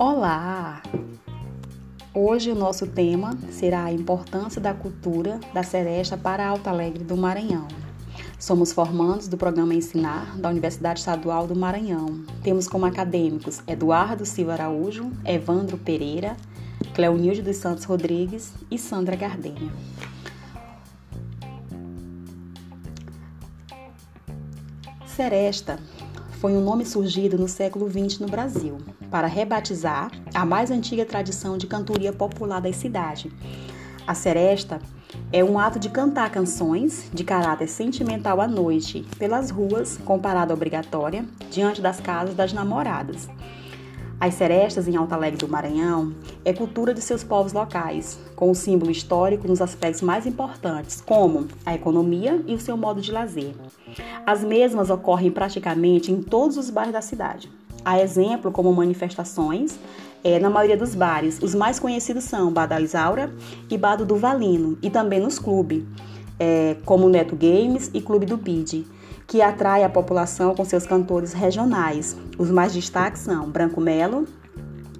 Olá! Hoje o nosso tema será a importância da cultura da seresta para Alto Alegre do Maranhão. Somos formandos do programa Ensinar da Universidade Estadual do Maranhão. Temos como acadêmicos Eduardo Silva Araújo, Evandro Pereira, Cleonilde dos Santos Rodrigues e Sandra Gardenia. Seresta foi um nome surgido no século XX no Brasil, para rebatizar a mais antiga tradição de cantoria popular da cidade. A seresta é um ato de cantar canções de caráter sentimental à noite pelas ruas, com parada obrigatória, diante das casas das namoradas. As serestas em Alta Alegre do Maranhão é cultura de seus povos locais, com o símbolo histórico nos aspectos mais importantes, como a economia e o seu modo de lazer. As mesmas ocorrem praticamente em todos os bairros da cidade. Há exemplo como manifestações é, na maioria dos bares. Os mais conhecidos são Bar da Isaura e Bar do Valino, e também nos clubes, é, como Neto Games e Clube do Bid que atrai a população com seus cantores regionais. Os mais destaques são Branco Melo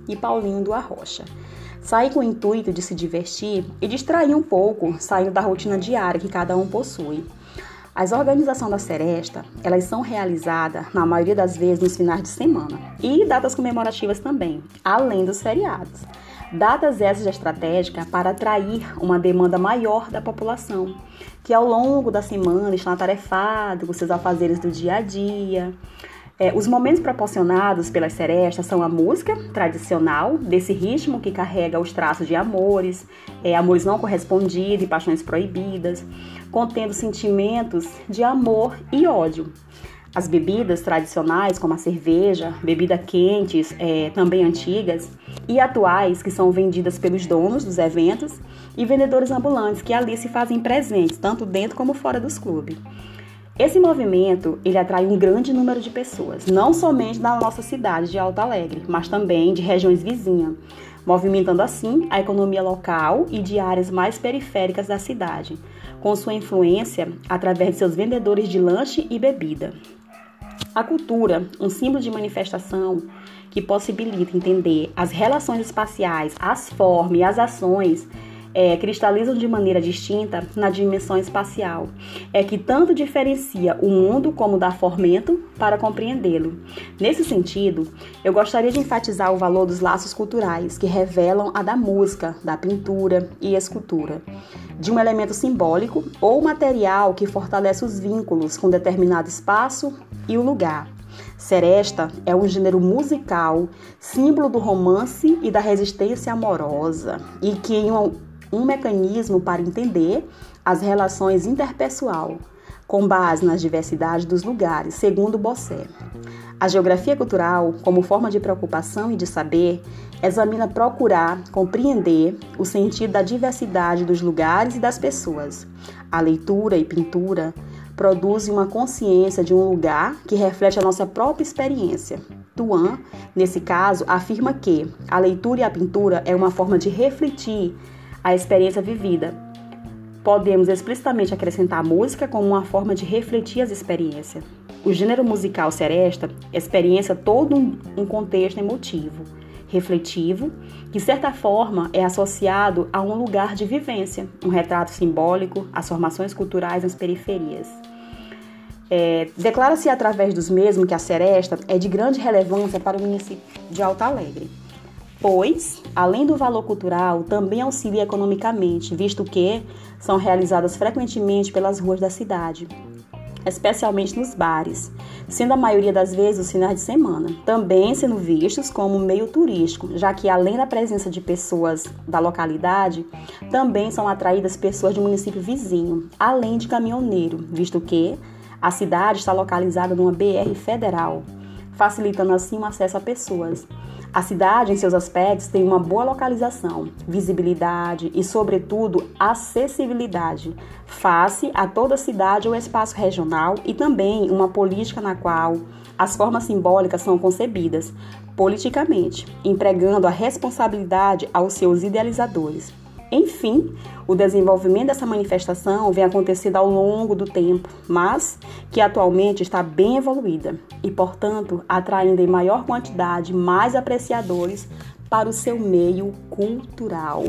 e Paulinho do Arrocha. Sair com o intuito de se divertir e distrair um pouco, saindo da rotina diária que cada um possui. As organizações da Seresta, elas são realizadas, na maioria das vezes, nos finais de semana e datas comemorativas também, além dos feriados. Datas essas estratégicas para atrair uma demanda maior da população, que ao longo da semana estão atarefados com seus afazeres do dia a dia. É, os momentos proporcionados pelas serestas são a música tradicional, desse ritmo que carrega os traços de amores, é, amores não correspondidos e paixões proibidas, contendo sentimentos de amor e ódio. As bebidas tradicionais, como a cerveja, bebidas quentes, é, também antigas, e atuais, que são vendidas pelos donos dos eventos, e vendedores ambulantes, que ali se fazem presentes, tanto dentro como fora dos clubes. Esse movimento ele atrai um grande número de pessoas, não somente da nossa cidade de Alto Alegre, mas também de regiões vizinhas, movimentando assim a economia local e de áreas mais periféricas da cidade, com sua influência através de seus vendedores de lanche e bebida. A cultura, um símbolo de manifestação que possibilita entender as relações espaciais, as formas e as ações é, cristalizam de maneira distinta na dimensão espacial, é que tanto diferencia o mundo como dá formento para compreendê-lo. Nesse sentido, eu gostaria de enfatizar o valor dos laços culturais que revelam a da música, da pintura e escultura, de um elemento simbólico ou material que fortalece os vínculos com determinado espaço e o lugar. Seresta é um gênero musical, símbolo do romance e da resistência amorosa, e que em um, um mecanismo para entender as relações interpessoal, com base nas diversidades dos lugares, segundo Bossé. A geografia cultural, como forma de preocupação e de saber, examina procurar compreender o sentido da diversidade dos lugares e das pessoas. A leitura e pintura produzem uma consciência de um lugar que reflete a nossa própria experiência. Tuan, nesse caso, afirma que a leitura e a pintura é uma forma de refletir a experiência vivida. Podemos explicitamente acrescentar a música como uma forma de refletir as experiências. O gênero musical seresta experiência todo um contexto emotivo, refletivo, que de certa forma é associado a um lugar de vivência, um retrato simbólico, as formações culturais nas periferias. É, Declara-se através dos mesmos que a seresta é de grande relevância para o município de Alto Alegre pois, além do valor cultural, também auxilia economicamente, visto que são realizadas frequentemente pelas ruas da cidade, especialmente nos bares, sendo a maioria das vezes os finais de semana, também sendo vistos como meio turístico, já que além da presença de pessoas da localidade, também são atraídas pessoas do município vizinho, além de caminhoneiro, visto que a cidade está localizada numa BR federal, facilitando assim o acesso a pessoas. A cidade, em seus aspectos, tem uma boa localização, visibilidade e, sobretudo, acessibilidade, face a toda a cidade ou espaço regional e também uma política na qual as formas simbólicas são concebidas politicamente, empregando a responsabilidade aos seus idealizadores. Enfim, o desenvolvimento dessa manifestação vem acontecendo ao longo do tempo, mas que atualmente está bem evoluída e, portanto, atraindo em maior quantidade mais apreciadores para o seu meio cultural.